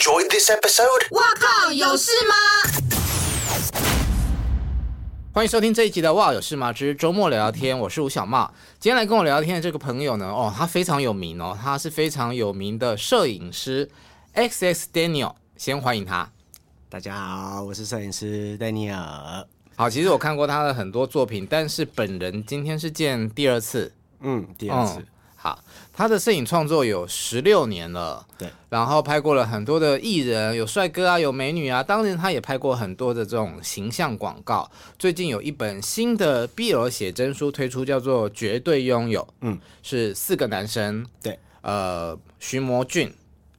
Enjoy this episode。哇靠，有事吗？欢迎收听这一集的《哇有事吗之周末聊聊天》，我是吴小茂。今天来跟我聊聊天的这个朋友呢，哦，他非常有名哦，他是非常有名的摄影师 XX Daniel，先欢迎他。大家好，我是摄影师 Daniel。好，其实我看过他的很多作品，但是本人今天是见第二次。嗯，第二次。他的摄影创作有十六年了，对，然后拍过了很多的艺人，有帅哥啊，有美女啊，当然他也拍过很多的这种形象广告。最近有一本新的 BL 写真书推出，叫做《绝对拥有》，嗯，是四个男生，对，呃，徐魔俊、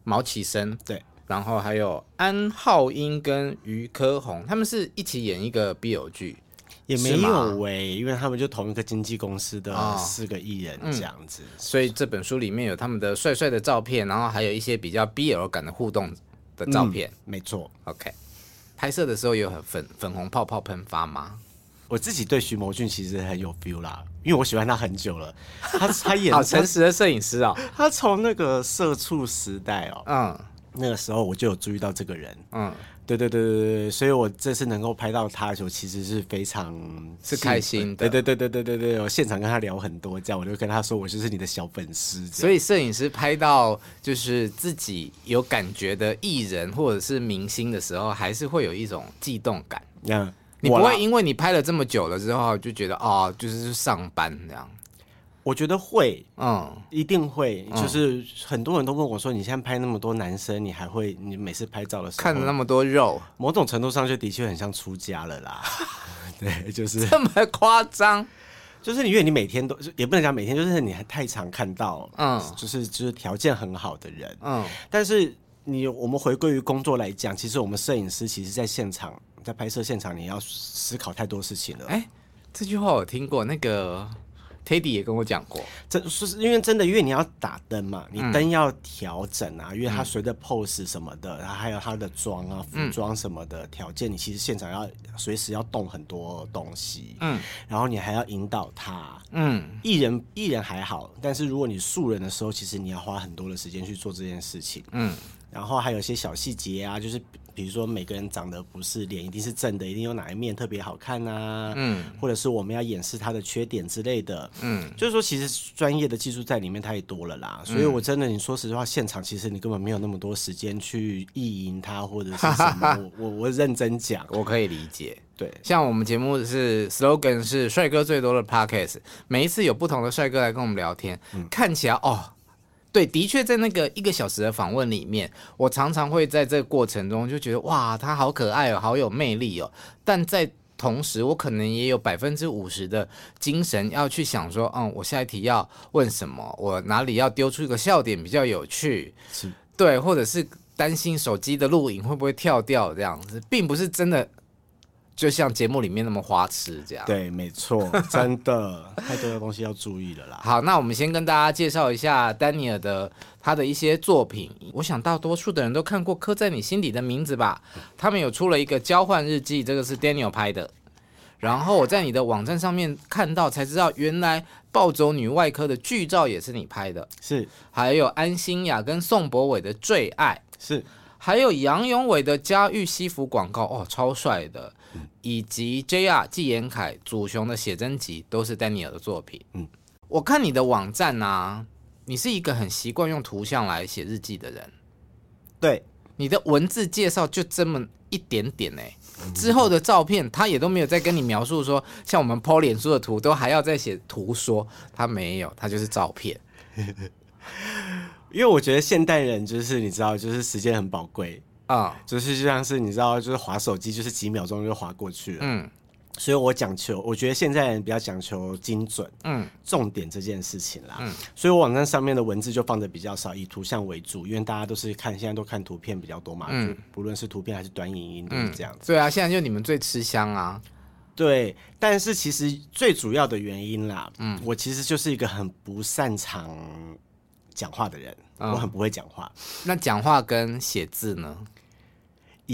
毛启生，对，然后还有安浩英跟于科宏，他们是一起演一个 BL 剧。也没有喂，因为他们就同一个经纪公司的四个艺人这样子，哦嗯，所以这本书里面有他们的帅帅的照片，然后还有一些比较 BL 感的互动的照片。嗯、没错，OK。拍摄的时候有很粉粉红泡泡喷发吗？我自己对徐谋俊其实很有 feel 啦，因为我喜欢他很久了。他 他演好诚实的摄影师哦，他从那个社畜时代哦，嗯，那个时候我就有注意到这个人，嗯。对对对对对，所以我这次能够拍到他的时候，其实是非常是开心的。对对对对对对对，我现场跟他聊很多，这样我就跟他说，我就是你的小粉丝。所以摄影师拍到就是自己有感觉的艺人或者是明星的时候，还是会有一种悸动感。嗯，你不会因为你拍了这么久了之后就觉得哦，就是上班这样。我觉得会，嗯，一定会。就是很多人都问我说：“你现在拍那么多男生，你还会？你每次拍照的时候看了那么多肉，某种程度上就的确很像出家了啦。”对，就是 这么夸张。就是因为你每天都也不能讲每天，就是你还太常看到，嗯，就是就是条件很好的人，嗯。但是你我们回归于工作来讲，其实我们摄影师其实在现场在拍摄现场，你要思考太多事情了。哎，这句话我听过，那个。Teddy 也跟我讲过，这是因为真的，因为你要打灯嘛，你灯要调整啊，嗯、因为它随着 pose 什么的，然后还有它的妆啊、服装什么的条件，嗯、你其实现场要随时要动很多东西，嗯，然后你还要引导他，嗯，艺人艺人还好，但是如果你素人的时候，其实你要花很多的时间去做这件事情，嗯，然后还有一些小细节啊，就是。比如说每个人长得不是脸一定是正的，一定有哪一面特别好看啊，嗯，或者是我们要掩饰他的缺点之类的，嗯，就是说其实专业的技术在里面太多了啦，所以我真的你说实话，现场其实你根本没有那么多时间去意淫他或者是什么，我我我认真讲，我可以理解，对，像我们节目是 slogan 是帅哥最多的 podcast，每一次有不同的帅哥来跟我们聊天，嗯，看起来哦。对，的确，在那个一个小时的访问里面，我常常会在这个过程中就觉得，哇，他好可爱哦，好有魅力哦。但在同时，我可能也有百分之五十的精神要去想说，嗯，我下一题要问什么，我哪里要丢出一个笑点比较有趣，是对，或者是担心手机的录影会不会跳掉这样子，并不是真的。就像节目里面那么花痴这样，对，没错，真的太多的东西要注意了啦。好，那我们先跟大家介绍一下丹尼尔的他的一些作品。我想大多数的人都看过《刻在你心底的名字》吧？他们有出了一个交换日记，这个是 Daniel 拍的。然后我在你的网站上面看到，才知道原来暴走女外科的剧照也是你拍的。是，还有安心雅跟宋博伟的最爱。是。还有杨永伟的家喻西服广告哦，超帅的，嗯、以及 JR 纪言凯、祖雄的写真集都是丹尼尔的作品。嗯，我看你的网站呐、啊，你是一个很习惯用图像来写日记的人。对，你的文字介绍就这么一点点哎，之后的照片他也都没有再跟你描述说，像我们 po 脸书的图都还要再写图说，他没有，他就是照片。因为我觉得现代人就是你知道，就是时间很宝贵啊，就是就像是你知道，就是滑手机，就是几秒钟就滑过去了。嗯，所以我讲求，我觉得现在人比较讲求精准，嗯，重点这件事情啦，嗯，所以我网站上面的文字就放的比较少，以图像为主，因为大家都是看现在都看图片比较多嘛，嗯，不论是图片还是短影音都是这样。子，对啊，现在就你们最吃香啊，对，但是其实最主要的原因啦，嗯，我其实就是一个很不擅长讲话的人，我很不会讲话，那讲话跟写字呢？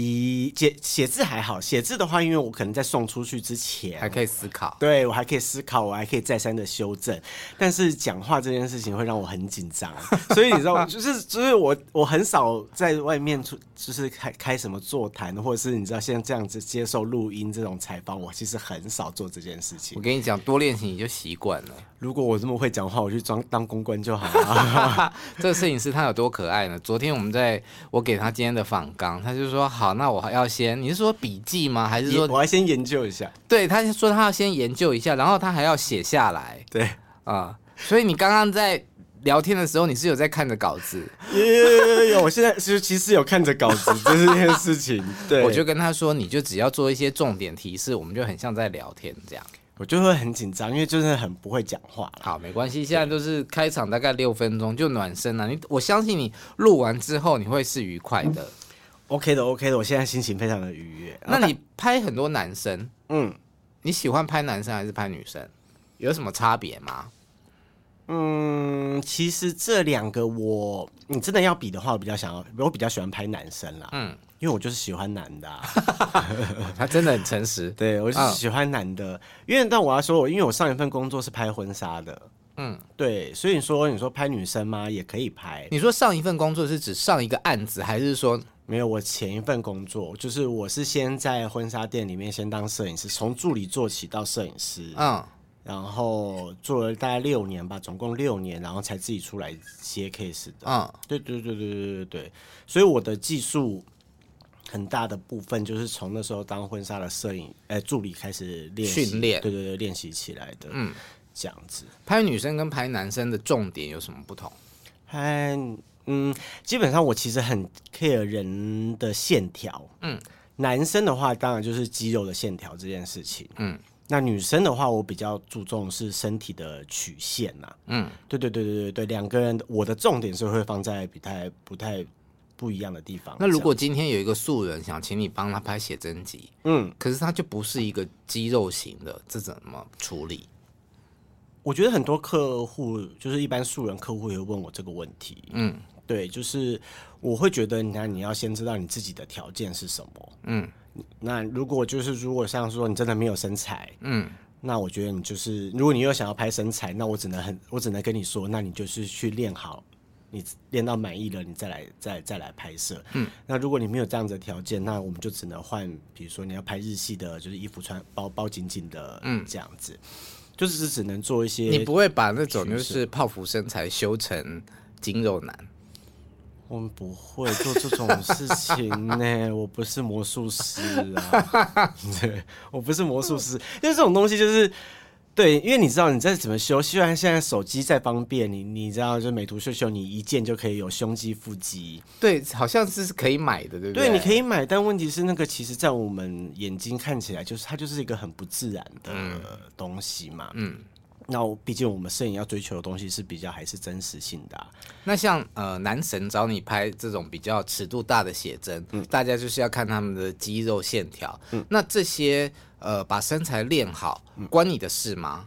以写写字还好，写字的话，因为我可能在送出去之前还可以思考，对我还可以思考，我还可以再三的修正。但是讲话这件事情会让我很紧张，所以你知道，就是就是我我很少在外面出，就是开开什么座谈，或者是你知道现在这样子接受录音这种采访，我其实很少做这件事情。我跟你讲，多练习你就习惯了。如果我这么会讲话，我去装当公关就好了。这个摄影师他有多可爱呢？昨天我们在我给他今天的访纲，他就说好，那我还要先，你是说笔记吗？还是说我要先研究一下？对，他就说他要先研究一下，然后他还要写下来。对啊、呃，所以你刚刚在聊天的时候，你是有在看着稿子？有有有，我现在是其实有看着稿子，这是这件事情。对，我就跟他说，你就只要做一些重点提示，我们就很像在聊天这样。我就会很紧张，因为就是很不会讲话。好，没关系，现在都是开场大概六分钟就暖身了。你我相信你录完之后你会是愉快的。嗯、OK 的，OK 的，我现在心情非常的愉悦。那你拍很多男生，嗯，你喜欢拍男生还是拍女生？有什么差别吗？嗯，其实这两个我，你真的要比的话，我比较想要，我比较喜欢拍男生啦。嗯。因为我就是喜欢男的、啊 他真的很诚实。对，我就是喜欢男的，嗯、因为但我要说，我因为我上一份工作是拍婚纱的，嗯，对，所以你说你说拍女生吗？也可以拍。你说上一份工作是指上一个案子，还是说没有？我前一份工作就是我是先在婚纱店里面先当摄影师，从助理做起到摄影师，嗯，然后做了大概六年吧，总共六年，然后才自己出来接 case 的，嗯，对对对对对对对，所以我的技术。很大的部分就是从那时候当婚纱的摄影哎、欸、助理开始练习，训练，对对对，练习起来的。嗯，这样子。拍女生跟拍男生的重点有什么不同？拍嗯，基本上我其实很 care 人的线条。嗯，男生的话当然就是肌肉的线条这件事情。嗯，那女生的话我比较注重是身体的曲线呐。嗯，对对对对对对，两个人我的重点是会放在不太不太。不一样的地方。那如果今天有一个素人想请你帮他拍写真集，嗯，可是他就不是一个肌肉型的，这怎么处理？我觉得很多客户就是一般素人客户也会问我这个问题，嗯，对，就是我会觉得，你看你要先知道你自己的条件是什么，嗯，那如果就是如果像说你真的没有身材，嗯，那我觉得你就是如果你又想要拍身材，那我只能很我只能跟你说，那你就是去练好。你练到满意了，你再来再再来拍摄。嗯，那如果你没有这样子的条件，那我们就只能换，比如说你要拍日系的，就是衣服穿包包紧紧的，嗯，这样子，就是只能做一些。你不会把那种就是泡芙身材修成筋肉男？我们不会做这种事情呢，我不是魔术师啊，对，我不是魔术师，因为这种东西就是。对，因为你知道你在怎么修，虽然现在手机再方便，你你知道就美图秀秀，你一键就可以有胸肌、腹肌。对，好像是可以买的，对不对？对，你可以买，但问题是那个其实，在我们眼睛看起来，就是它就是一个很不自然的东西嘛。嗯，那毕竟我们摄影要追求的东西是比较还是真实性的啊。那像呃男神找你拍这种比较尺度大的写真，嗯，大家就是要看他们的肌肉线条。嗯，那这些。呃，把身材练好，关你的事吗？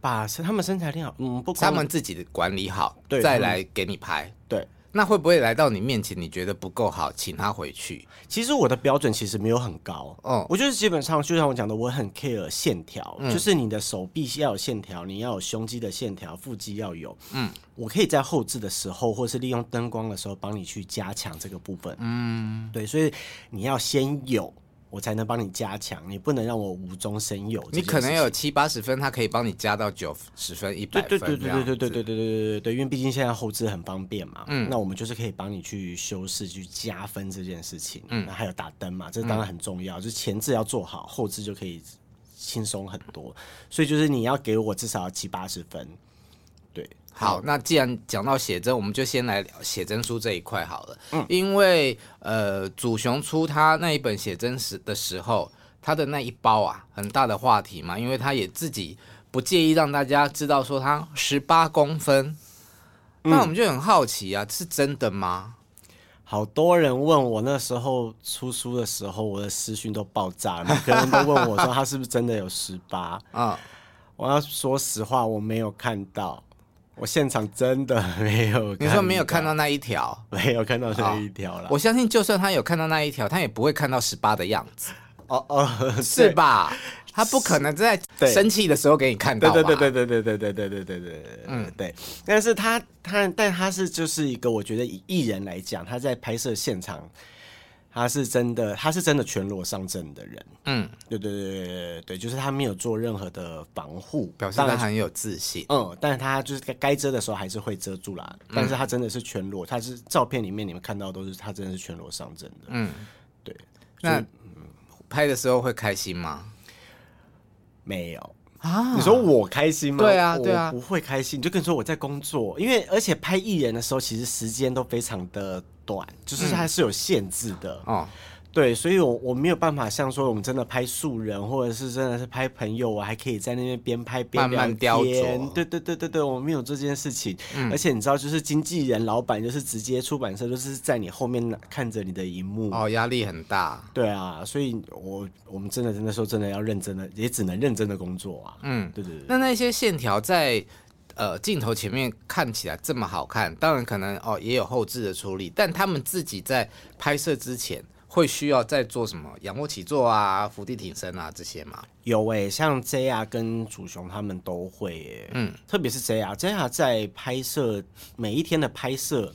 把身他们身材练好，嗯，不，他们自己的管理好，对，再来给你拍，对。那会不会来到你面前，你觉得不够好，请他回去？其实我的标准其实没有很高，嗯，我就是基本上就像我讲的，我很 care 线条，嗯，就是你的手臂要有线条，你要有胸肌的线条，腹肌要有，嗯，我可以在后置的时候，或是利用灯光的时候，帮你去加强这个部分，嗯，对，所以你要先有。我才能帮你加强，你不能让我无中生有。你可能有七八十分，他可以帮你加到九十分、一百分。对对对对对对对对对对对，因为毕竟现在后置很方便嘛。嗯。那我们就是可以帮你去修饰、去加分这件事情。嗯。那还有打灯嘛，这当然很重要。嗯、就是前置要做好，后置就可以轻松很多。所以就是你要给我至少要七八十分。对。好，那既然讲到写真，我们就先来聊写真书这一块好了。嗯，因为呃，祖雄出他那一本写真时的时候，他的那一包啊，很大的话题嘛，因为他也自己不介意让大家知道说他十八公分。那我们就很好奇啊，是真的吗？好多人问我那时候出书的时候，我的私讯都爆炸了，每个人都问我说他是不是真的有十八啊？我要说实话，我没有看到，我现场真的 没有。你说没有看到那一条？没有看到那一条了。我相信，就算他有看到那一条，他也不会看到十八的样子。哦哦，是吧？他不可能在生气的时候给你看到。对对对对对对对对对对对对，嗯对。但是他他但他是就是一个，我觉得以艺人来讲，他在拍摄现场，他是真的他是真的全裸上阵的人。嗯，对对对对对对，就是他没有做任何的防护，表示他很有自信。嗯，但是他就是该遮的时候还是会遮住啦。但是他真的是全裸，他是照片里面你们看到都是他真的是全裸上阵的。嗯，对。那拍的时候会开心吗？没有啊？你说我开心吗？对啊，对啊，我不会开心。你就跟你说我在工作，因为而且拍艺人的时候，其实时间都非常的短，就是它是有限制的、嗯、哦。对，所以我我没有办法像说我们真的拍素人，或者是真的是拍朋友，我还可以在那边边拍边。慢慢雕琢。对对对对对，我没有这件事情。嗯、而且你知道，就是经纪人、老板，就是直接出版社，就是在你后面看着你的荧幕。哦，压力很大。对啊，所以我我们真的真的说真的要认真的，也只能认真的工作啊。嗯，对对对。那那些线条在呃镜头前面看起来这么好看，当然可能哦也有后置的处理，但他们自己在拍摄之前。会需要再做什么仰卧起坐啊、伏地挺身啊这些吗？有诶、欸，像 JR 跟祖雄他们都会诶、欸，嗯，特别是 JR，JR 在拍摄每一天的拍摄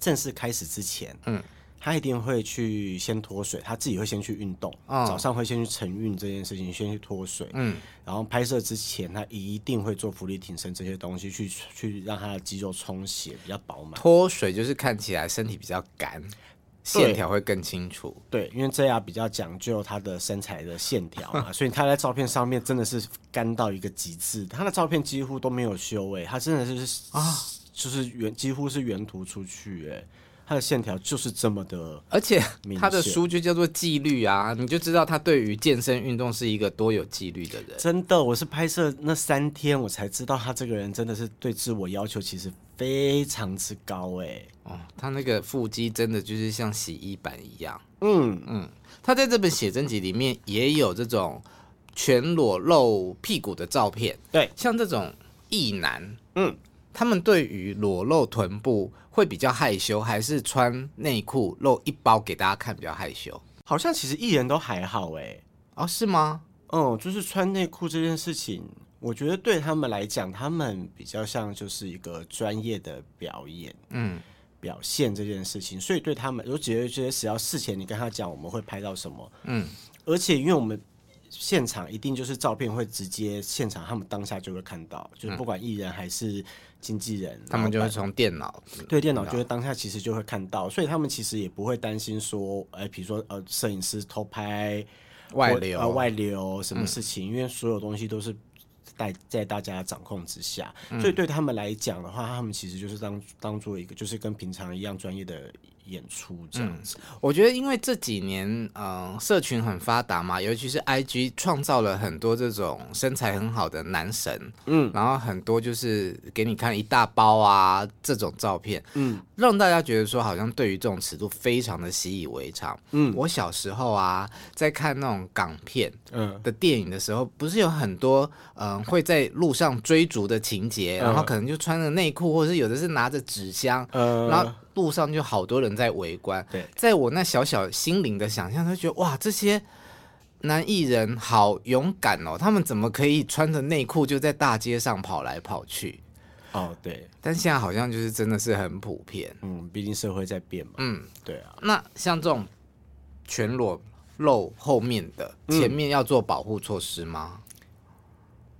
正式开始之前，嗯，他一定会去先脱水，他自己会先去运动，哦、早上会先去晨运这件事情，先去脱水，嗯，然后拍摄之前他一定会做伏地挺身这些东西，去去让他的肌肉充血比较饱满。脱水就是看起来身体比较干。线条会更清楚，对，因为这样比较讲究他的身材的线条嘛，所以他在照片上面真的是干到一个极致，他的照片几乎都没有修诶，他真的是啊，就是原几乎是原图出去诶。他的线条就是这么的，而且他的书就叫做纪律啊，你就知道他对于健身运动是一个多有纪律的人。真的，我是拍摄那三天，我才知道他这个人真的是对自我要求其实非常之高哎。哦，他那个腹肌真的就是像洗衣板一样。嗯嗯，他在这本写真集里面也有这种全裸露屁股的照片。对，像这种异男，嗯。他们对于裸露臀部会比较害羞，还是穿内裤露一包给大家看比较害羞？好像其实艺人都还好哎。哦，是吗？嗯，就是穿内裤这件事情，我觉得对他们来讲，他们比较像就是一个专业的表演，嗯，表现这件事情，所以对他们，我觉得觉得只要事前你跟他讲我们会拍到什么，嗯，而且因为我们。现场一定就是照片会直接现场，他们当下就会看到，就是不管艺人还是经纪人，他们就会从电脑对电脑，就会当下其实就会看到，所以他们其实也不会担心说，哎，比如说呃，摄影师偷拍外流。啊，外流什么事情，因为所有东西都是在在大家掌控之下，所以对他们来讲的话，他们其实就是当当做一个，就是跟平常一样专业的。演出这样子，嗯，我觉得因为这几年，嗯、呃，社群很发达嘛，尤其是 IG 创造了很多这种身材很好的男神，嗯，然后很多就是给你看一大包啊这种照片，嗯，让大家觉得说好像对于这种尺度非常的习以为常，嗯，我小时候啊在看那种港片，嗯。的电影的时候，不是有很多嗯、呃、会在路上追逐的情节，然后可能就穿着内裤，或者是有的是拿着纸箱，嗯，然后。路上就好多人在围观，对，在我那小小心灵的想象，他觉得哇，这些男艺人好勇敢哦，他们怎么可以穿着内裤就在大街上跑来跑去？哦，对，但现在好像就是真的是很普遍，嗯，毕竟社会在变嘛，嗯，对啊。那像这种全裸露后面的，前面要做保护措施吗？嗯、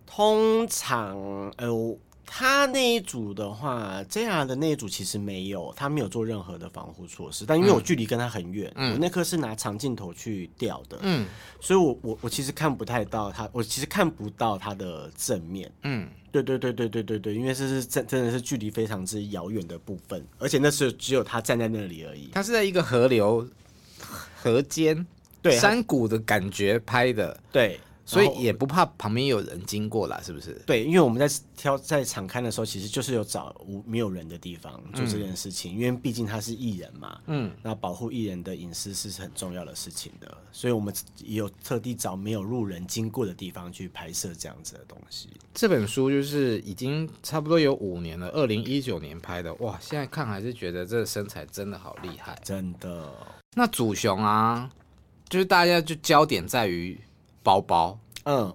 通常，呃。他那一组的话，这样的那一组其实没有，他没有做任何的防护措施。但因为我距离跟他很远，嗯、我那颗是拿长镜头去调的，嗯，所以我我我其实看不太到他，我其实看不到他的正面，嗯，对对对对对对对，因为这是真真的是距离非常之遥远的部分，而且那是只有他站在那里而已。他是在一个河流河间，对山谷的感觉拍的，对。所以也不怕旁边有人经过啦，是不是？对，因为我们在挑在场刊的时候，其实就是有找无没有人的地方做这件事情，嗯、因为毕竟他是艺人嘛，嗯，那保护艺人的隐私是很重要的事情的，所以我们也有特地找没有路人经过的地方去拍摄这样子的东西。这本书就是已经差不多有五年了，二零一九年拍的，哇，现在看还是觉得这个身材真的好厉害，真的。那祖雄啊，就是大家就焦点在于。包包，嗯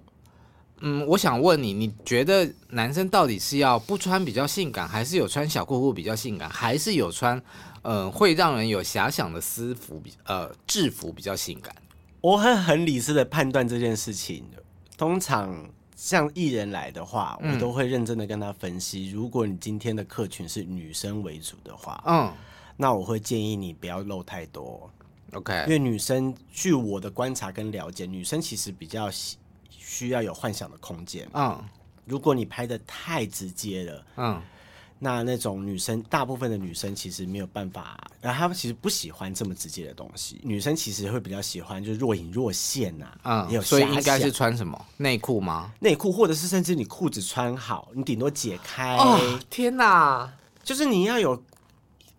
嗯，我想问你，你觉得男生到底是要不穿比较性感，还是有穿小裤裤比较性感，还是有穿嗯、呃、会让人有遐想的私服比呃制服比较性感？我会很理智的判断这件事情。通常像艺人来的话，我都会认真的跟他分析。嗯、如果你今天的客群是女生为主的话，嗯，那我会建议你不要露太多。OK，因为女生，据我的观察跟了解，女生其实比较需要有幻想的空间。嗯，如果你拍的太直接了，嗯，那那种女生，大部分的女生其实没有办法，然后她们其实不喜欢这么直接的东西。女生其实会比较喜欢就是若隐若现呐，嗯，也有，所以应该是穿什么内裤吗？内裤，或者是甚至你裤子穿好，你顶多解开。哦，天哪，就是你要有。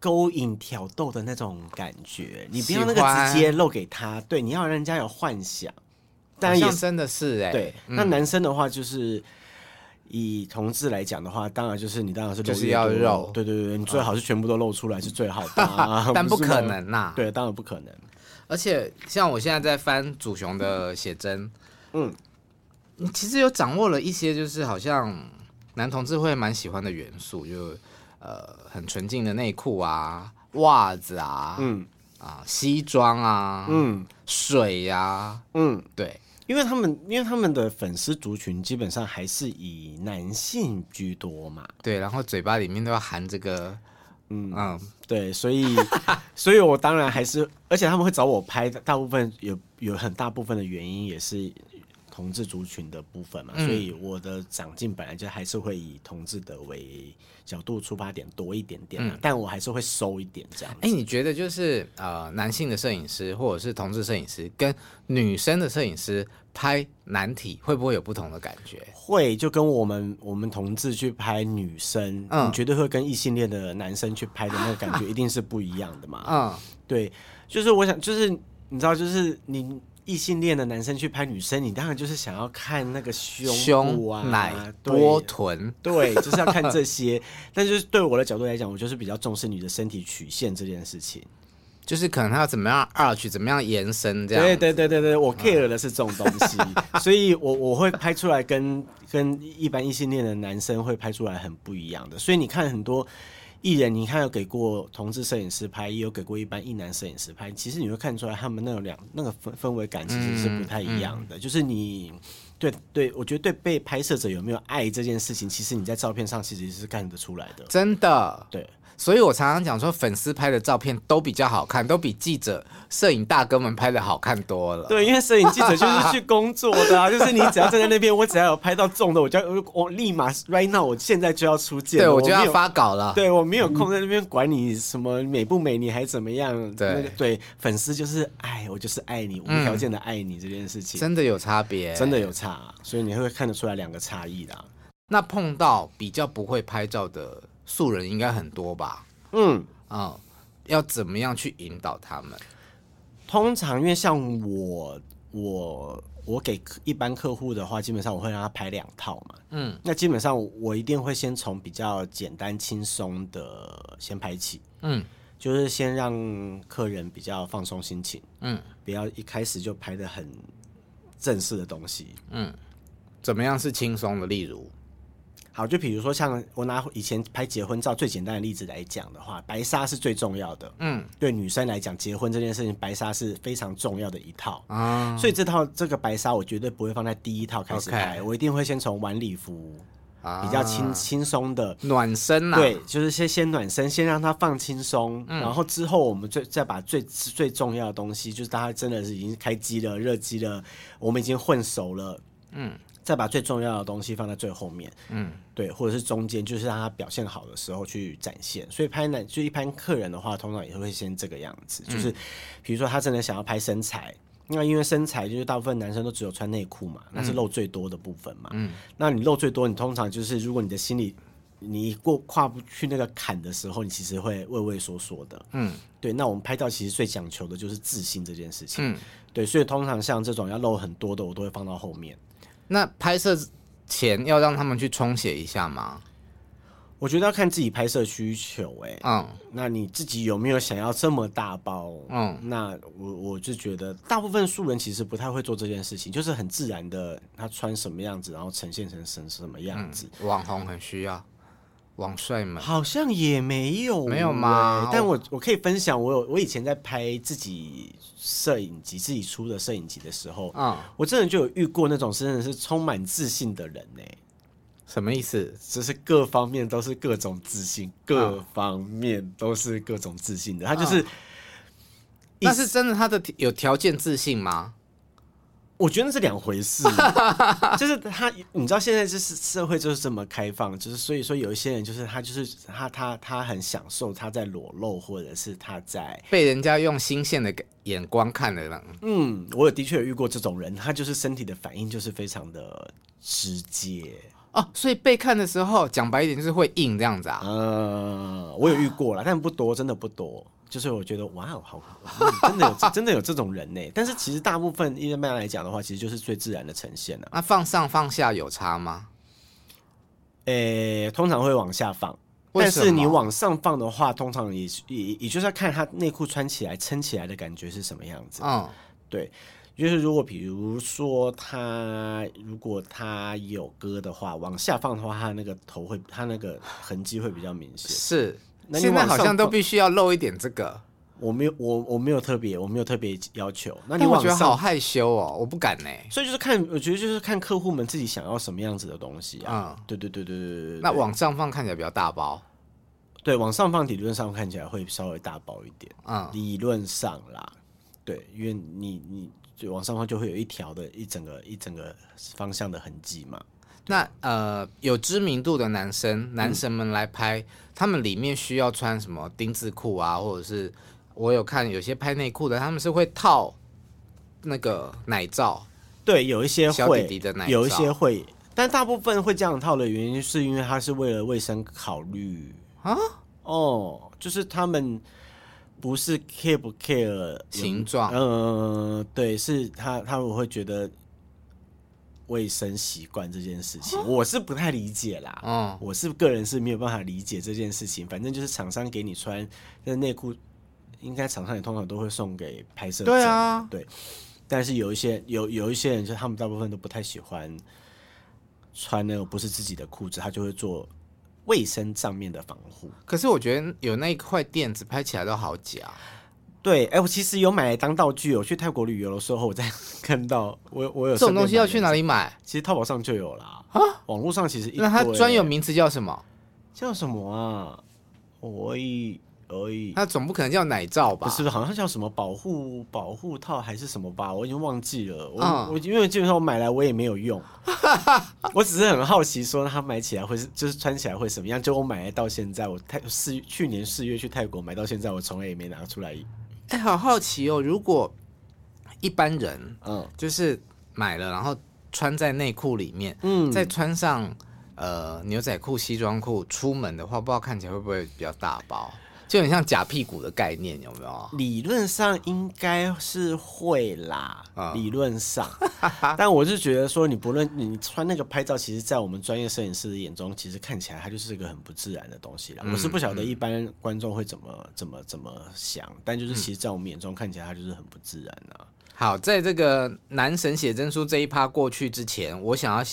勾引挑逗的那种感觉，你不要那个直接露给他，对，你要让人家有幻想。但也真的是哎，对。那男生的话，就是以同志来讲的话，当然就是你当然是就是要肉，对对对，你最好是全部都露出来是最好的，但不可能呐。对，当然不可能。而且像我现在在翻祖雄的写真，嗯，你其实有掌握了一些，就是好像男同志会蛮喜欢的元素，就。呃，很纯净的内裤啊，袜子啊，嗯。啊，西装啊，嗯，水呀、啊，嗯，对，因为他们因为他们的粉丝族群基本上还是以男性居多嘛，对，然后嘴巴里面都要含这个，嗯。嗯，对，所以 所以我当然还是，而且他们会找我拍，大部分有有很大部分的原因也是。同志族群的部分嘛，嗯、所以我的长进本来就还是会以同志的为角度出发点多一点点，嗯、但我还是会收一点这样。哎、欸，你觉得就是呃，男性的摄影师或者是同志摄影师跟女生的摄影师拍男体会不会有不同的感觉？会，就跟我们我们同志去拍女生，嗯，你绝对会跟异性恋的男生去拍的那个感觉一定是不一样的嘛。嗯，对，就是我想，就是你知道，就是你。异性恋的男生去拍女生，你当然就是想要看那个胸部啊、胸奶、多臀，对，就是要看这些。但就是对我的角度来讲，我就是比较重视你的身体曲线这件事情，就是可能他要怎么样 arch，怎么样延伸这样。对对对对对，我 care 的是这种东西，嗯、所以我我会拍出来跟跟一般异性恋的男生会拍出来很不一样的。所以你看很多。艺人，你看有给过同志摄影师拍，也有给过一般一男摄影师拍。其实你会看出来，他们那种两那个氛氛围感其实是不太一样的。嗯嗯、就是你对对，我觉得对被拍摄者有没有爱这件事情，其实你在照片上其实是看得出来的。真的，对。所以我常常讲说，粉丝拍的照片都比较好看，都比记者、摄影大哥们拍的好看多了。对，因为摄影记者就是去工作的啊，就是你只要站在那边，我只要有拍到中的，我就要我立马 right now，我现在就要出镜，对我就要发稿了。对我没有空在那边管你什么美不美，你还怎么样？对、那个、对，粉丝就是爱我，就是爱你，无条件的爱你这件事情，真的有差别，真的有差，所以你会看得出来两个差异的。那碰到比较不会拍照的素人应该很多吧？嗯啊、哦，要怎么样去引导他们？通常因为像我，我我给一般客户的话，基本上我会让他拍两套嘛。嗯，那基本上我一定会先从比较简单轻松的先拍起。嗯，就是先让客人比较放松心情。嗯，不要一开始就拍的很正式的东西。嗯，怎么样是轻松的？例如？好，就比如说像我拿以前拍结婚照最简单的例子来讲的话，白纱是最重要的。嗯，对女生来讲，结婚这件事情，白纱是非常重要的一套啊。所以这套这个白纱，我绝对不会放在第一套开始拍.我一定会先从晚礼服比较轻轻松的暖身啊。对，就是先先暖身，先让它放轻松，嗯、然后之后我们最再把最最重要的东西，就是大家真的是已经开机了、热机了，我们已经混熟了，嗯。再把最重要的东西放在最后面，嗯，对，或者是中间，就是让他表现好的时候去展现。所以拍男就一般客人的话，通常也会先这个样子，就是比如说他真的想要拍身材，那因为身材就是大部分男生都只有穿内裤嘛，那是露最多的部分嘛。嗯，那你露最多，你通常就是如果你的心里你过跨不去那个坎的时候，你其实会畏畏缩缩的。嗯，对。那我们拍照其实最讲求的就是自信这件事情。嗯，对。所以通常像这种要露很多的，我都会放到后面。那拍摄前要让他们去冲洗一下吗？我觉得要看自己拍摄需求、欸，哎，嗯，那你自己有没有想要这么大包？嗯，那我我就觉得大部分素人其实不太会做这件事情，就是很自然的，他穿什么样子，然后呈现成什什么样子。嗯、网红很需要，网帅们好像也没有、欸，没有吗？但我我可以分享，我有我以前在拍自己摄影集、自己出的摄影集的时候，嗯，我真的就有遇过那种真的是充满自信的人呢、欸。什么意思？就是各方面都是各种自信，各方面都是各种自信的。他就是，那是真的，他的有条件自信吗？我觉得那是两回事。就是他，你知道现在就是社会就是这么开放，就是所以说有一些人就是他就是他他他很享受他在裸露，或者是他在被人家用新鲜的眼光看的人。嗯，我有的确有遇过这种人，他就是身体的反应就是非常的直接。哦，所以被看的时候，讲白一点就是会硬这样子啊。嗯，我有遇过了，但不多，真的不多。就是我觉得，哇哦，好，真的有，真的有这种人呢。但是其实大部分一般来讲的话，其实就是最自然的呈现了。那放上放下有差吗？诶，通常会往下放，但是你往上放的话，通常也也也就是要看他内裤穿起来撑起来的感觉是什么样子。嗯，对。就是如果比如说他如果他有割的话，往下放的话，他那个头会他那个痕迹会比较明显。是，现在好像都必须要露一点这个。我没有我我没有特别我没有特别要求。那你我觉得好害羞哦，我不敢呢。所以就是看，我觉得就是看客户们自己想要什么样子的东西啊。嗯，对对对对对对对。那往上放看起来比较大包。对，往上放理论上看起来会稍微大包一点。嗯，理论上啦。对，因为你你。就往上方就会有一条的一整个一整个方向的痕迹嘛。那呃，有知名度的男生男神们来拍，嗯，他们里面需要穿什么丁字裤啊，或者是我有看有些拍内裤的，他们是会套那个奶罩。对，有一些会，弟弟的奶罩，有一些会，但大部分会这样套的原因，是因为他是为了卫生考虑啊。哦，就是他们。不是 care 不 care 形状，嗯，对，是他他们会觉得卫生习惯这件事情，我是不太理解啦。嗯，我是个人是没有办法理解这件事情。反正就是厂商给你穿那内裤，应该厂商也通常都会送给拍摄。对啊，对。但是有一些有有一些人，就他们大部分都不太喜欢穿那个不是自己的裤子，他就会做。卫生上面的防护，可是我觉得有那一块垫子拍起来都好假。对，哎、欸，我其实有买来当道具。我去泰国旅游的时候，我在看到我我有这种东西要去哪里买？其实淘宝上就有啦。啊，网络上其实那它专有名词叫什么？叫什么啊？我一。而已，它总不可能叫奶罩吧？不是，好像叫什么保护保护套还是什么吧？我已经忘记了。我、嗯、我因为基本上我买来我也没有用，我只是很好奇，说它买起来会是就是穿起来会什么样？就我买来到现在，我泰四去年四月去泰国买到现在，我从来也没拿出来。哎、欸，好好奇哦！如果一般人嗯，就是买了然后穿在内裤里面，嗯，再穿上呃牛仔裤、西装裤出门的话，不知道看起来会不会比较大包？就很像假屁股的概念，有没有？理论上应该是会啦，嗯、理论上。但我是觉得说，你不论你穿那个拍照，其实，在我们专业摄影师的眼中，其实看起来它就是一个很不自然的东西啦。嗯、我是不晓得一般观众会怎么、嗯、怎么怎么想，但就是其实，在我们眼中看起来，它就是很不自然啊。好，在这个男神写真书这一趴过去之前，我想要。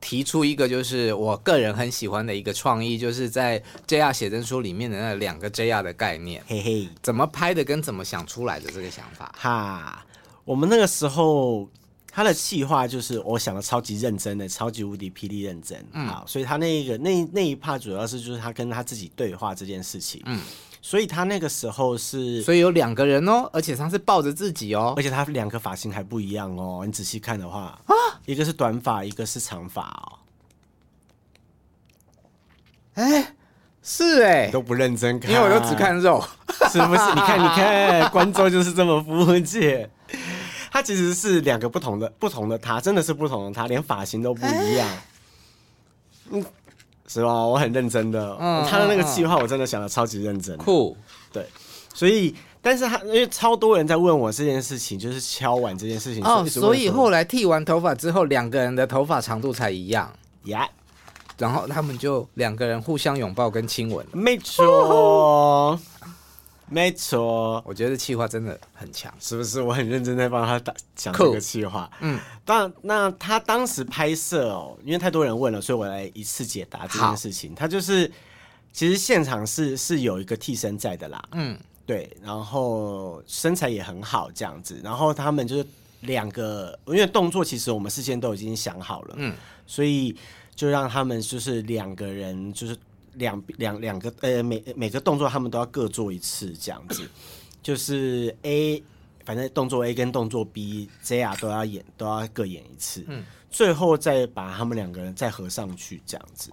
提出一个就是我个人很喜欢的一个创意，就是在 JR 写真书里面的那两个 JR 的概念，嘿嘿，怎么拍的跟怎么想出来的这个想法，哈，我们那个时候他的计划就是我想的超级认真的，超级无敌霹雳认真，嗯，好，所以他那个那那一 part 主要是就是他跟他自己对话这件事情，嗯。所以他那个时候是，所以有两个人哦，而且他是抱着自己哦，而且他两个发型还不一样哦。你仔细看的话，啊，一个是短发，一个是长发哦。哎，是哎，都不认真看，因为我都只看肉，是不是？你看，你看，观众就是这么肤浅。他其实是两个不同的不同的他，真的是不同的他，连发型都不一样。嗯，是吧？我很认真的，嗯、他的那个计划我真的想的超级认真，酷。对，所以，但是他因为超多人在问我这件事情，就是敲碗这件事情。哦，所以后来剃完头发之后，两个人的头发长度才一样。呀。然后他们就两个人互相拥抱跟亲吻。没错，没错。我觉得气话真的很强，是不是？我很认真在帮他打讲这个企划。嗯，当那他当时拍摄哦，因为太多人问了，所以我来一次解答这件事情。他就是其实现场是是有一个替身在的啦。嗯，对。然后身材也很好，这样子。然后他们就是两个，因为动作其实我们事先都已经想好了。嗯，所以。就让他们就是两个人，就是两两两个呃，每每个动作他们都要各做一次这样子，就是 A，反正动作 A 跟动作 B，JR 都要演，都要各演一次，嗯，最后再把他们两个人再合上去这样子。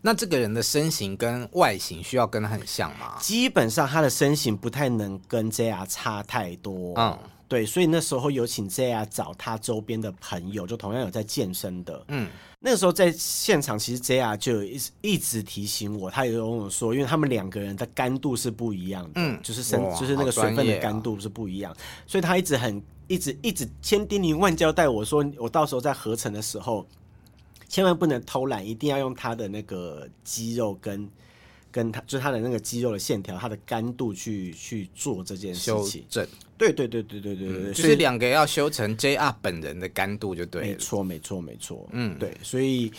那这个人的身形跟外形需要跟他很像吗？基本上他的身形不太能跟 JR 差太多，嗯。对，所以那时候有请 JR 找他周边的朋友，就同样有在健身的。嗯，那个时候在现场，其实 JR 就有一直一直提醒我，他有跟我说，因为他们两个人的干度是不一样的，嗯，就是身就是那个水分的干度是不一样，所以他一直很一直一直千叮咛万交代我说，我到时候在合成的时候，千万不能偷懒，一定要用他的那个肌肉跟。跟他就是他的那个肌肉的线条，他的干度去去做这件事情。正对对对对对对对，就是两个要修成 JR 本人的干度就对。没错没错没错，嗯，对，所以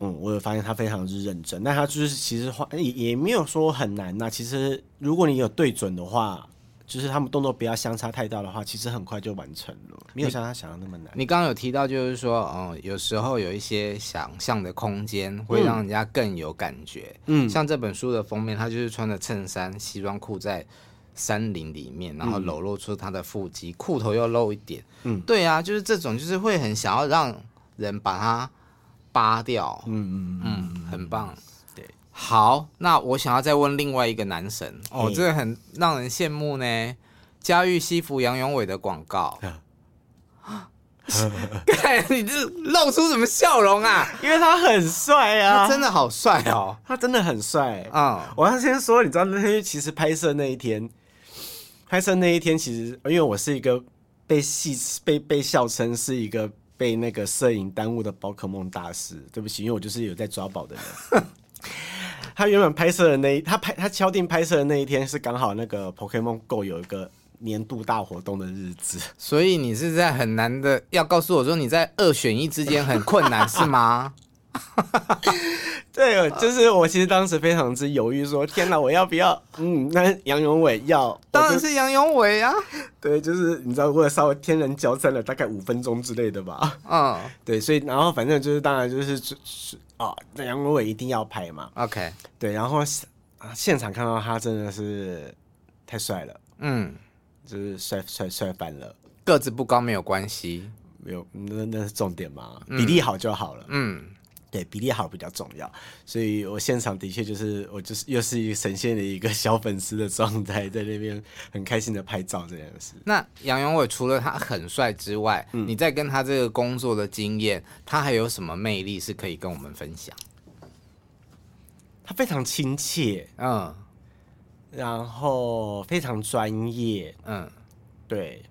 嗯，我有发现他非常之认真，那他就是其实话也也没有说很难呐。其实如果你有对准的话。就是他们动作不要相差太大的话，其实很快就完成了，没有像他想的那么难。你刚刚有提到，就是说，嗯，有时候有一些想象的空间会让人家更有感觉。嗯，像这本书的封面，他就是穿着衬衫、西装裤在山林里面，然后裸露出他的腹肌，裤头又露一点。嗯，对啊，就是这种，就是会很想要让人把它扒掉。嗯嗯嗯，很棒。好，那我想要再问另外一个男神哦，这个很让人羡慕呢。嘉裕西服杨永伟的广告，看你这露出什么笑容啊？因为他很帅啊，他真的好帅哦，他真的很帅啊。嗯，我要先说，你知道那天其实拍摄那一天，拍摄那一天其实因为我是一个被戏被被笑称是一个被那个摄影耽误的宝可梦大师，对不起，因为我就是有在抓宝的人。他原本拍摄的那一，他拍他敲定拍摄的那一天是刚好那个 Pokemon Go 有一个年度大活动的日子，所以你是在很难的要告诉我说你在二选一之间很困难是吗？对，就是我其实当时非常之犹豫，说天哪，我要不要？嗯，那杨永伟要，当然是杨永伟啊。对，就是你知道，我稍微天人交战了大概五分钟之类的吧。嗯，对，所以然后反正就是当然就是是。啊，那杨永伟一定要拍嘛？OK，对，然后啊，现场看到他真的是太帅了，嗯，就是帅帅帅翻了。个子不高没有关系，没有，那那是重点嘛，比例好就好了，嗯。对，比例好比较重要，所以我现场的确就是我就是又是一个呈现了一个小粉丝的状态，在那边很开心的拍照这件事。那杨永伟除了他很帅之外，嗯，你在跟他这个工作的经验，他还有什么魅力是可以跟我们分享？他非常亲切，嗯，然后非常专业，嗯，对，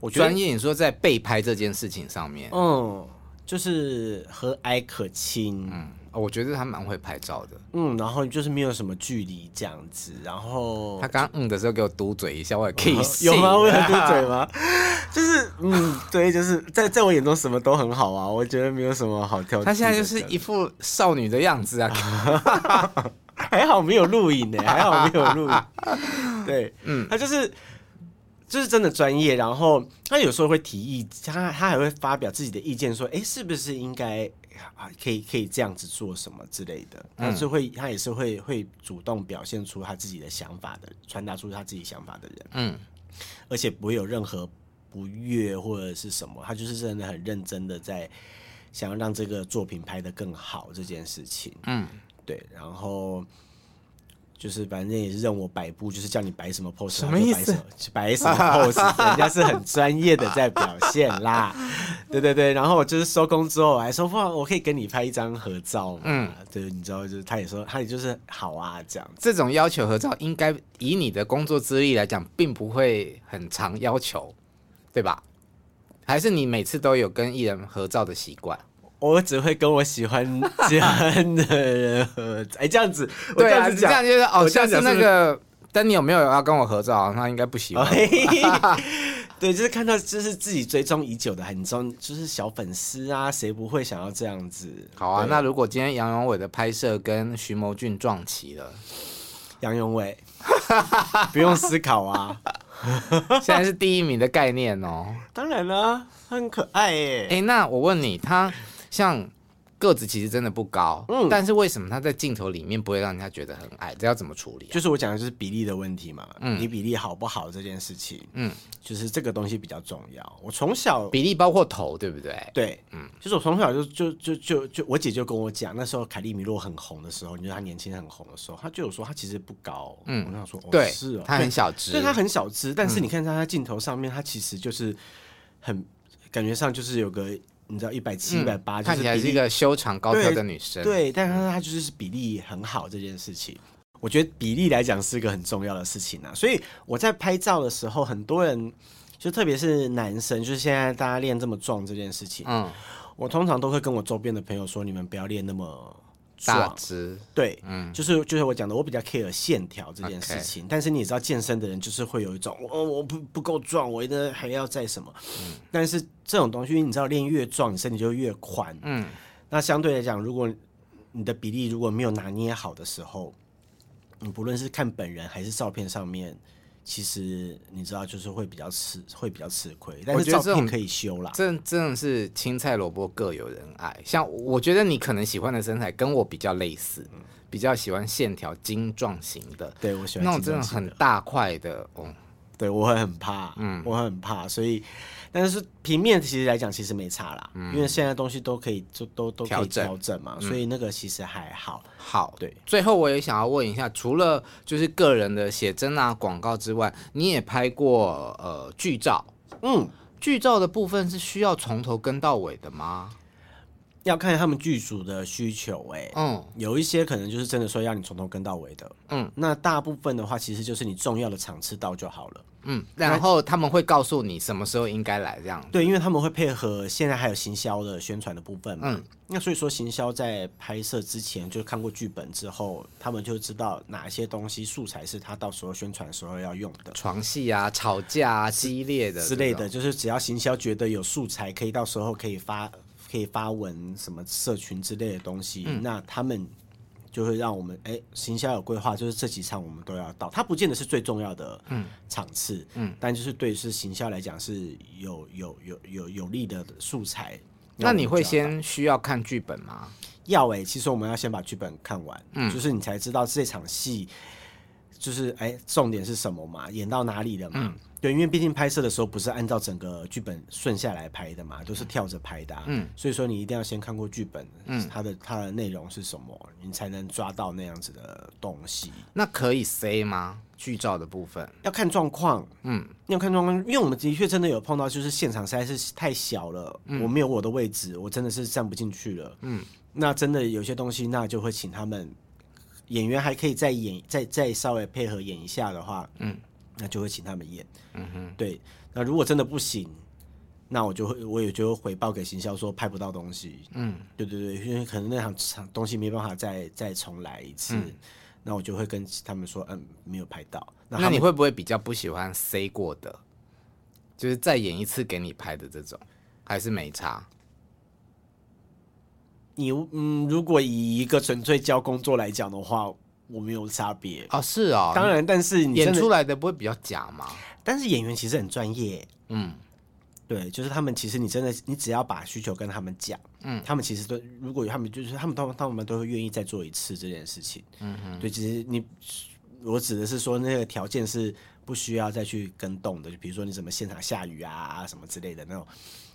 我觉得专业。你说在被拍这件事情上面，嗯。就是和蔼可亲，嗯，我觉得他蛮会拍照的，嗯，然后就是没有什么距离这样子，然后他刚嗯的时候给我嘟嘴一下，我也可以有吗？我有嘟嘴吗？就是嗯，对，就是在在我眼中什么都很好啊，我觉得没有什么好挑剔。他现在就是一副少女的样子啊，还好没有录影呢，还好没有录影，对，嗯，他就是。就是真的专业，然后他有时候会提议，他他还会发表自己的意见，说，哎，是不是应该啊可以可以这样子做什么之类的？他是会，他也是会会主动表现出他自己的想法的，传达出他自己想法的人，嗯，而且不会有任何不悦或者是什么，他就是真的很认真的在想要让这个作品拍得更好这件事情，嗯，对，然后。就是反正也是任我摆布，就是叫你摆什么 pose，什么意思？摆什么 pose，人家是很专业的在表现啦。对对对，然后我就是收工之后我还说，哇，我可以跟你拍一张合照。嗯，对，你知道，就是他也说，他也就是好啊，这样。这种要求合照，应该以你的工作资历来讲，并不会很常要求，对吧？还是你每次都有跟艺人合照的习惯？我只会跟我喜欢 这样的人合照，哎，这样子，对啊，这样就是哦，像是那个丹尼有没有要跟我合照？他应该不喜欢。对，就是看到就是自己追踪已久的很忠，就是小粉丝啊，谁不会想要这样子？好啊，那如果今天杨永伟的拍摄跟徐谋俊撞齐了，杨永伟 不用思考啊，现在是第一名的概念哦。当然了，很可爱耶。哎，那我问你，他。像个子其实真的不高，嗯，但是为什么他在镜头里面不会让人家觉得很矮？这要怎么处理啊？就是我讲的就是比例的问题嘛，嗯，你比例好不好这件事情，嗯，就是这个东西比较重要。我从小比例包括头，对不对？对，嗯，就是我从小就就就就就我姐就跟我讲，那时候凯利米洛很红的时候，你觉得她年轻很红的时候，她就有说她其实不高，嗯，我跟她说，对，是哦，她很小只，对，她很小只，但是你看她在镜头上面，她其实就是很感觉上就是有个。你知道一百七、一百八，看起来是一个修长高挑的女生。对，但是她就是比例很好这件事情，我觉得比例来讲是一个很重要的事情啊。所以我在拍照的时候，很多人就特别是男生，就是现在大家练这么壮这件事情，嗯，我通常都会跟我周边的朋友说，你们不要练那么。大只对，嗯，就是就是我讲的，我比较 care 线条这件事情。但是你也知道，健身的人就是会有一种，哦，我不不够壮，我一定还要再什么。嗯，但是这种东西，你知道，练越壮，你身体就越宽。嗯，那相对来讲，如果你的比例如果没有拿捏好的时候，你不论是看本人还是照片上面。其实你知道，就是会比较吃，会比较吃亏。但是照片可以修啦。真真的是青菜萝卜各有人爱。像我觉得你可能喜欢的身材跟我比较类似，嗯、比较喜欢线条精壮型的。对，我喜欢那种真的很大块的。哦，对我会很怕，嗯，我会很怕，所以。但是平面其实来讲，其实没差啦，嗯、因为现在东西都可以就都都可以调整嘛，整所以那个其实还好。好，对。最后我也想要问一下，除了就是个人的写真啊、广告之外，你也拍过呃剧照？嗯，剧照的部分是需要从头跟到尾的吗？要看他们剧组的需求，欸，哎，嗯，有一些可能就是真的说要你从头跟到尾的，嗯，那大部分的话，其实就是你重要的场次到就好了。嗯，然后他们会告诉你什么时候应该来，这样对，因为他们会配合现在还有行销的宣传的部分嘛。嗯，那所以说行销在拍摄之前就看过剧本之后，他们就知道哪些东西素材是他到时候宣传的时候要用的，床戏啊、吵架啊、激烈的之类的，就是只要行销觉得有素材可以到时候可以发可以发文什么社群之类的东西，嗯、那他们。就会让我们哎，行销有规划，就是这几场我们都要到。它不见得是最重要的场次，嗯，嗯，但就是对是行销来讲是有有有有有利的素材。那你会先需要看剧本吗？要哎、欸，其实我们要先把剧本看完，嗯，就是你才知道这场戏就是哎重点是什么嘛，演到哪里了嘛。嗯对，因为毕竟拍摄的时候不是按照整个剧本顺下来拍的嘛，都是跳着拍的，啊。嗯，所以说你一定要先看过剧本，嗯，它的它的内容是什么，你才能抓到那样子的东西。那可以 C 吗？剧照的部分要看状况，嗯，要看状况，因为我们的确真的有碰到，就是现场实在是太小了，嗯，我没有我的位置，我真的是站不进去了，嗯，那真的有些东西，那就会请他们演员还可以再演，再再稍微配合演一下的话，嗯。那就会请他们演，嗯哼，对。那如果真的不行，那我就会，我也就会回报给行销说拍不到东西，嗯，对对对，因为可能那场场东西没办法再再重来一次，嗯、那我就会跟他们说，嗯，没有拍到。那，那你会不会比较不喜欢 C 过的，就是再演一次给你拍的这种，还是没差？你嗯，如果以一个纯粹交工作来讲的话。我没有差别啊、哦，是啊、哦，当然，但是你演出来的不会比较假吗？但是演员其实很专业，嗯，对，就是他们其实你真的，你只要把需求跟他们讲，嗯，他们其实都如果有他们就是他们他们他们都会愿意再做一次这件事情，嗯哼，对，其实你我指的是说那个条件是不需要再去跟动的，就比如说你怎么现场下雨啊什么之类的那种，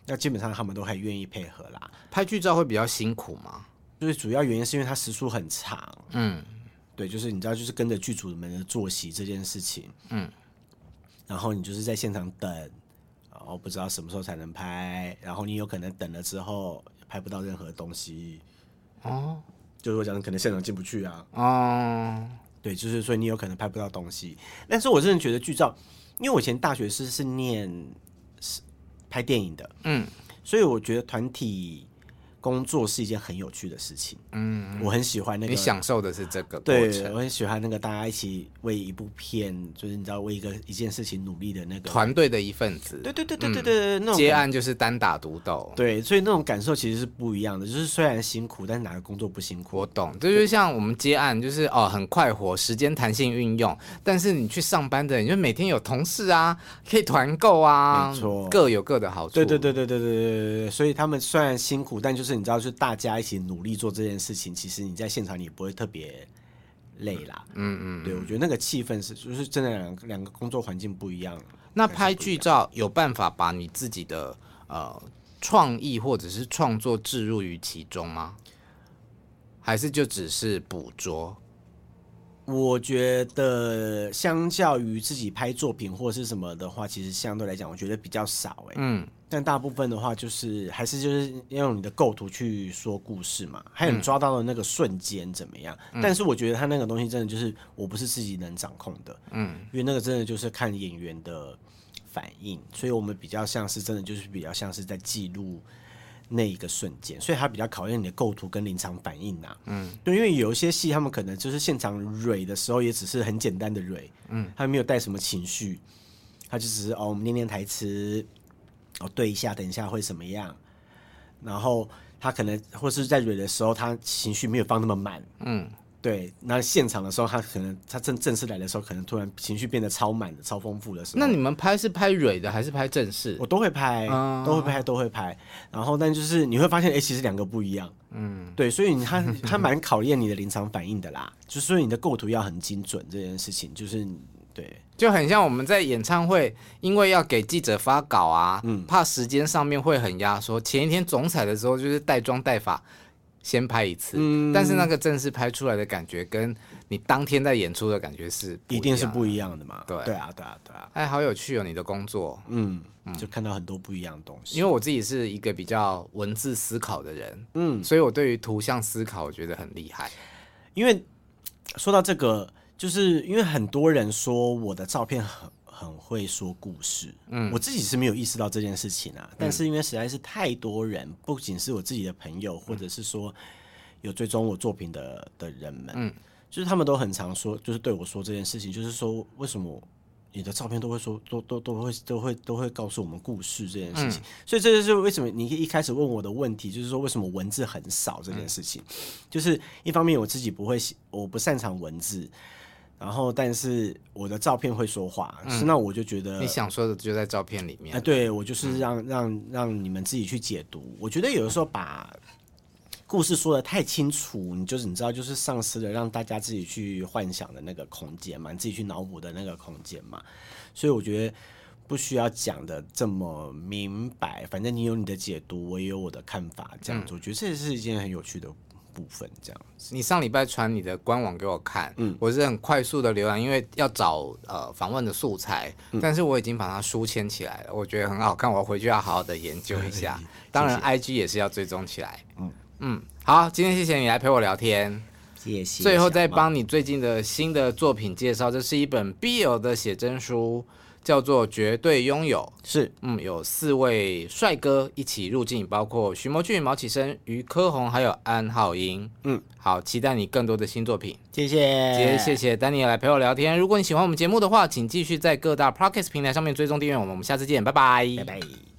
那基本上他们都还愿意配合啦。拍剧照会比较辛苦吗？就是主要原因是因为它时速很长，嗯。对，就是你知道，就是跟着剧组们的作息这件事情，嗯，然后你就是在现场等，然后不知道什么时候才能拍，然后你有可能等了之后拍不到任何东西，哦，就是我讲的可能现场进不去啊，哦，对，就是所以你有可能拍不到东西，但是我真的觉得剧照，因为我以前大学是是念是拍电影的，嗯，所以我觉得团体。工作是一件很有趣的事情，嗯，我很喜欢那个，你享受的是这个，对，我很喜欢那个大家一起为一部片，就是你知道为一个一件事情努力的那个团队的一份子，对对对对对对，那种接案就是单打独斗，对，所以那种感受其实是不一样的，就是虽然辛苦，但是哪个工作不辛苦？我懂，这就像我们接案，就是哦很快活，时间弹性运用，但是你去上班的，你就每天有同事啊，可以团购啊，没错，各有各的好处，对对对对对对对对，所以他们虽然辛苦，但就是。你知道，就是大家一起努力做这件事情，其实你在现场你也不会特别累啦。嗯嗯，对，我觉得那个气氛是，就是真的两个两个工作环境不一样。那拍剧照有办法把你自己的呃创意或者是创作置入于其中吗？还是就只是捕捉？我觉得相较于自己拍作品或是什么的话，其实相对来讲，我觉得比较少哎。嗯。但大部分的话，就是还是就是要用你的构图去说故事嘛，还有你抓到的那个瞬间怎么样？嗯、但是我觉得他那个东西真的就是我不是自己能掌控的，嗯，因为那个真的就是看演员的反应，所以我们比较像是真的就是比较像是在记录那一个瞬间，所以它比较考验你的构图跟临场反应呐、啊，嗯，对，因为有一些戏他们可能就是现场蕊的时候也只是很简单的蕊，嗯，他没有带什么情绪，他就只是哦我们念念台词。哦，对一下，等一下会怎么样？然后他可能或是在蕊的时候，他情绪没有放那么满。嗯，对。那现场的时候，他可能他正正式来的时候，可能突然情绪变得超满的、超丰富的时候。那你们拍是拍蕊的还是拍正式？我都会拍，嗯、都会拍，都会拍。然后，但就是你会发现，哎，其实两个不一样。嗯，对。所以他 他蛮考验你的临场反应的啦，就是所以你的构图要很精准，这件事情就是。对，就很像我们在演唱会，因为要给记者发稿啊，嗯，怕时间上面会很压缩。前一天总彩的时候，就是带妆带法先拍一次，嗯，但是那个正式拍出来的感觉，跟你当天在演出的感觉是一定是不一样的嘛？对，对啊，对啊，对啊。哎，好有趣哦，你的工作，嗯，就看到很多不一样的东西。因为我自己是一个比较文字思考的人，嗯，所以我对于图像思考，我觉得很厉害。因为说到这个。就是因为很多人说我的照片很很会说故事，嗯，我自己是没有意识到这件事情啊。但是因为实在是太多人，不仅是我自己的朋友，或者是说有追踪我作品的的人们，嗯，就是他们都很常说，就是对我说这件事情，就是说为什么。你的照片都会说，都都都会都会都会告诉我们故事这件事情，嗯、所以这就是为什么你一开始问我的问题，就是说为什么文字很少这件事情，嗯、就是一方面我自己不会写，我不擅长文字，然后但是我的照片会说话，那我就觉得你想说的就在照片里面，哎，对我就是让、嗯、让让你们自己去解读，我觉得有的时候把。故事说的太清楚，你就是你知道，就是丧失了让大家自己去幻想的那个空间嘛，你自己去脑补的那个空间嘛。所以我觉得不需要讲的这么明白，反正你有你的解读，我也有我的看法，这样子，嗯、我觉得这是一件很有趣的部分。这样子，你上礼拜传你的官网给我看，嗯，我是很快速的浏览，因为要找呃访问的素材，嗯、但是我已经把它书签起来了，我觉得很好看，我回去要好好的研究一下。当然，IG 也是要追踪起来，嗯。嗯，好，今天谢谢你来陪我聊天，谢谢。最后再帮你最近的新的作品介绍，这是一本 BL 的写真书，叫做《绝对拥有》。是，嗯，有四位帅哥一起入境，包括徐谋俊、毛启生、于科宏，还有安浩英。嗯，好，期待你更多的新作品。谢谢，谢谢，谢谢丹尼来陪我聊天。如果你喜欢我们节目的话，请继续在各大 Podcast 平台上面追踪订阅我们。我们下次见，拜拜，拜拜。